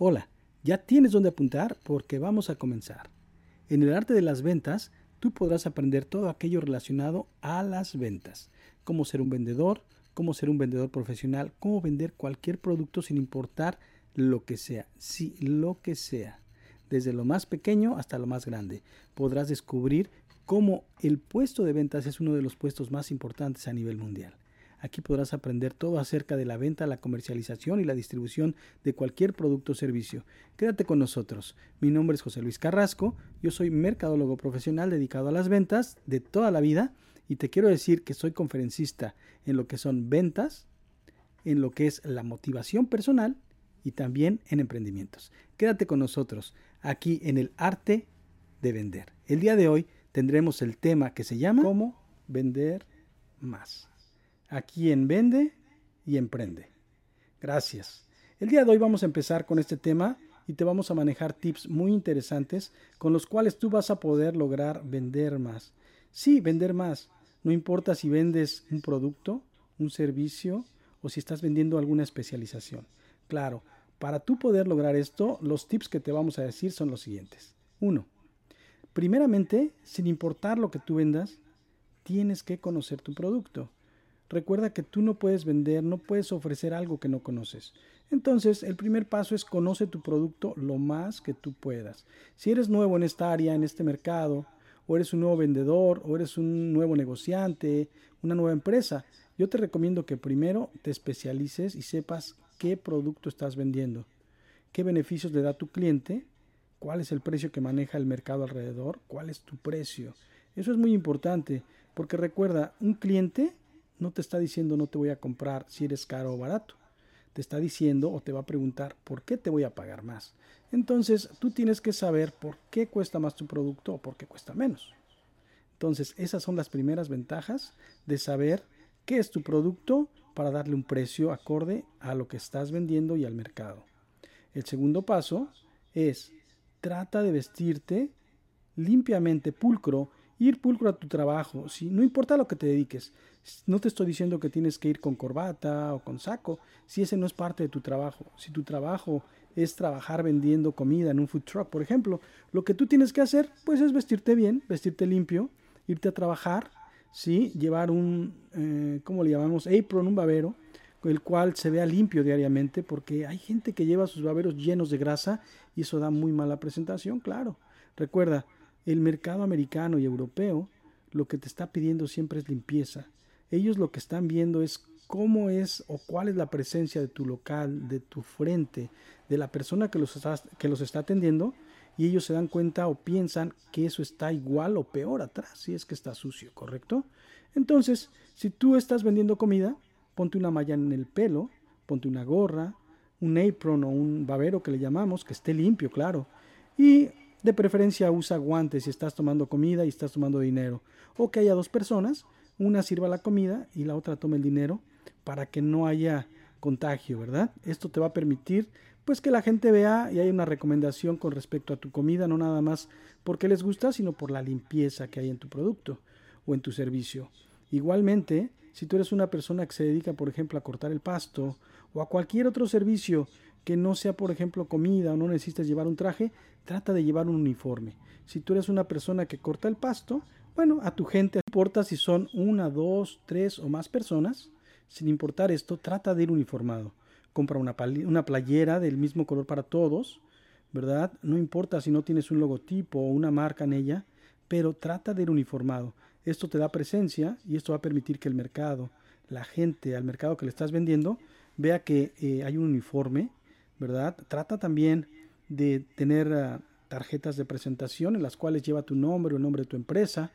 Hola, ya tienes dónde apuntar porque vamos a comenzar. En el arte de las ventas, tú podrás aprender todo aquello relacionado a las ventas, cómo ser un vendedor, cómo ser un vendedor profesional, cómo vender cualquier producto sin importar lo que sea, sí, lo que sea, desde lo más pequeño hasta lo más grande. Podrás descubrir cómo el puesto de ventas es uno de los puestos más importantes a nivel mundial. Aquí podrás aprender todo acerca de la venta, la comercialización y la distribución de cualquier producto o servicio. Quédate con nosotros. Mi nombre es José Luis Carrasco, yo soy mercadólogo profesional dedicado a las ventas de toda la vida y te quiero decir que soy conferencista en lo que son ventas, en lo que es la motivación personal y también en emprendimientos. Quédate con nosotros aquí en el arte de vender. El día de hoy tendremos el tema que se llama ¿Cómo vender más? Aquí en Vende y Emprende. Gracias. El día de hoy vamos a empezar con este tema y te vamos a manejar tips muy interesantes con los cuales tú vas a poder lograr vender más. Sí, vender más. No importa si vendes un producto, un servicio o si estás vendiendo alguna especialización. Claro, para tú poder lograr esto, los tips que te vamos a decir son los siguientes. Uno, primeramente, sin importar lo que tú vendas, tienes que conocer tu producto. Recuerda que tú no puedes vender, no puedes ofrecer algo que no conoces. Entonces, el primer paso es conoce tu producto lo más que tú puedas. Si eres nuevo en esta área, en este mercado, o eres un nuevo vendedor, o eres un nuevo negociante, una nueva empresa, yo te recomiendo que primero te especialices y sepas qué producto estás vendiendo, qué beneficios le da tu cliente, cuál es el precio que maneja el mercado alrededor, cuál es tu precio. Eso es muy importante, porque recuerda, un cliente no te está diciendo no te voy a comprar si eres caro o barato. Te está diciendo o te va a preguntar por qué te voy a pagar más. Entonces tú tienes que saber por qué cuesta más tu producto o por qué cuesta menos. Entonces esas son las primeras ventajas de saber qué es tu producto para darle un precio acorde a lo que estás vendiendo y al mercado. El segundo paso es trata de vestirte limpiamente pulcro ir pulcro a tu trabajo, si no importa lo que te dediques. No te estoy diciendo que tienes que ir con corbata o con saco, si ese no es parte de tu trabajo. Si tu trabajo es trabajar vendiendo comida en un food truck, por ejemplo, lo que tú tienes que hacer, pues es vestirte bien, vestirte limpio, irte a trabajar, sí, llevar un, eh, ¿cómo le llamamos? Apron, un babero, el cual se vea limpio diariamente, porque hay gente que lleva sus baberos llenos de grasa y eso da muy mala presentación, claro. Recuerda, el mercado americano y europeo lo que te está pidiendo siempre es limpieza. Ellos lo que están viendo es cómo es o cuál es la presencia de tu local, de tu frente, de la persona que los está, que los está atendiendo y ellos se dan cuenta o piensan que eso está igual o peor atrás, si es que está sucio, ¿correcto? Entonces, si tú estás vendiendo comida, ponte una malla en el pelo, ponte una gorra, un apron o un babero que le llamamos, que esté limpio, claro, y de preferencia usa guantes si estás tomando comida y estás tomando dinero. O que haya dos personas, una sirva la comida y la otra tome el dinero para que no haya contagio, ¿verdad? Esto te va a permitir pues que la gente vea y haya una recomendación con respecto a tu comida, no nada más porque les gusta, sino por la limpieza que hay en tu producto o en tu servicio. Igualmente, si tú eres una persona que se dedica, por ejemplo, a cortar el pasto o a cualquier otro servicio que no sea, por ejemplo, comida o no necesitas llevar un traje, trata de llevar un uniforme. Si tú eres una persona que corta el pasto, bueno, a tu gente, no importa si son una, dos, tres o más personas, sin importar esto, trata de ir uniformado. Compra una, una playera del mismo color para todos, ¿verdad? No importa si no tienes un logotipo o una marca en ella, pero trata de ir uniformado. Esto te da presencia y esto va a permitir que el mercado, la gente al mercado que le estás vendiendo, vea que eh, hay un uniforme ¿verdad? Trata también de tener ah, tarjetas de presentación en las cuales lleva tu nombre o el nombre de tu empresa,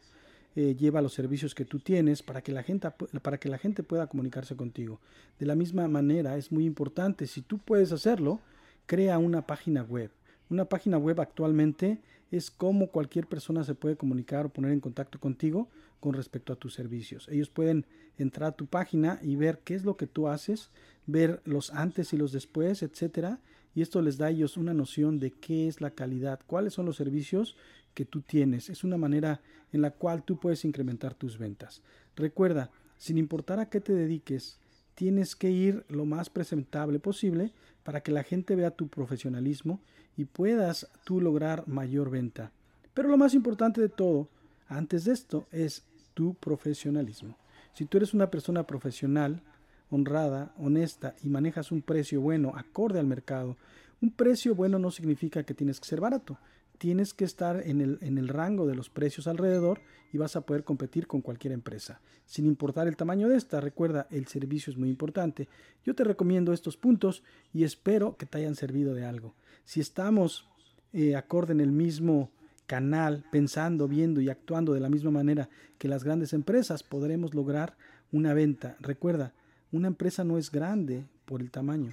eh, lleva los servicios que tú tienes para que, la gente, para que la gente pueda comunicarse contigo. De la misma manera, es muy importante, si tú puedes hacerlo, crea una página web. Una página web actualmente es como cualquier persona se puede comunicar o poner en contacto contigo con respecto a tus servicios. Ellos pueden entrar a tu página y ver qué es lo que tú haces, ver los antes y los después, etcétera, y esto les da a ellos una noción de qué es la calidad, cuáles son los servicios que tú tienes. Es una manera en la cual tú puedes incrementar tus ventas. Recuerda, sin importar a qué te dediques, tienes que ir lo más presentable posible para que la gente vea tu profesionalismo y puedas tú lograr mayor venta. Pero lo más importante de todo, antes de esto, es tu profesionalismo. Si tú eres una persona profesional, honrada, honesta y manejas un precio bueno acorde al mercado, un precio bueno no significa que tienes que ser barato. Tienes que estar en el, en el rango de los precios alrededor y vas a poder competir con cualquier empresa. Sin importar el tamaño de esta, recuerda, el servicio es muy importante. Yo te recomiendo estos puntos y espero que te hayan servido de algo. Si estamos eh, acorde en el mismo canal, pensando, viendo y actuando de la misma manera que las grandes empresas, podremos lograr una venta. Recuerda, una empresa no es grande por el tamaño,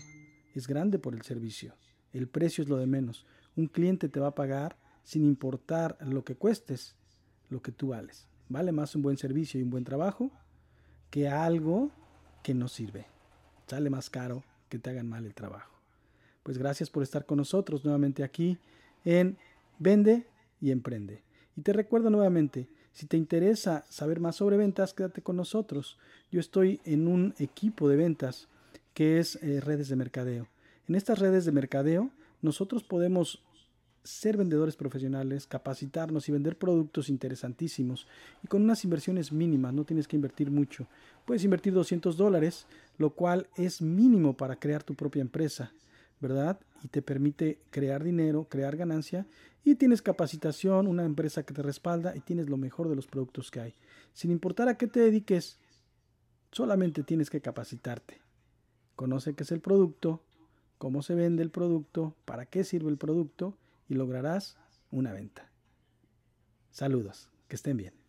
es grande por el servicio. El precio es lo de menos. Un cliente te va a pagar sin importar lo que cuestes, lo que tú vales. Vale más un buen servicio y un buen trabajo que algo que no sirve. Sale más caro que te hagan mal el trabajo. Pues gracias por estar con nosotros nuevamente aquí en Vende y Emprende. Y te recuerdo nuevamente, si te interesa saber más sobre ventas, quédate con nosotros. Yo estoy en un equipo de ventas que es eh, redes de mercadeo. En estas redes de mercadeo, nosotros podemos ser vendedores profesionales, capacitarnos y vender productos interesantísimos y con unas inversiones mínimas, no tienes que invertir mucho. Puedes invertir 200 dólares, lo cual es mínimo para crear tu propia empresa, ¿verdad? Y te permite crear dinero, crear ganancia y tienes capacitación, una empresa que te respalda y tienes lo mejor de los productos que hay. Sin importar a qué te dediques, solamente tienes que capacitarte. Conoce qué es el producto, cómo se vende el producto, para qué sirve el producto y lograrás una venta. Saludos, que estén bien.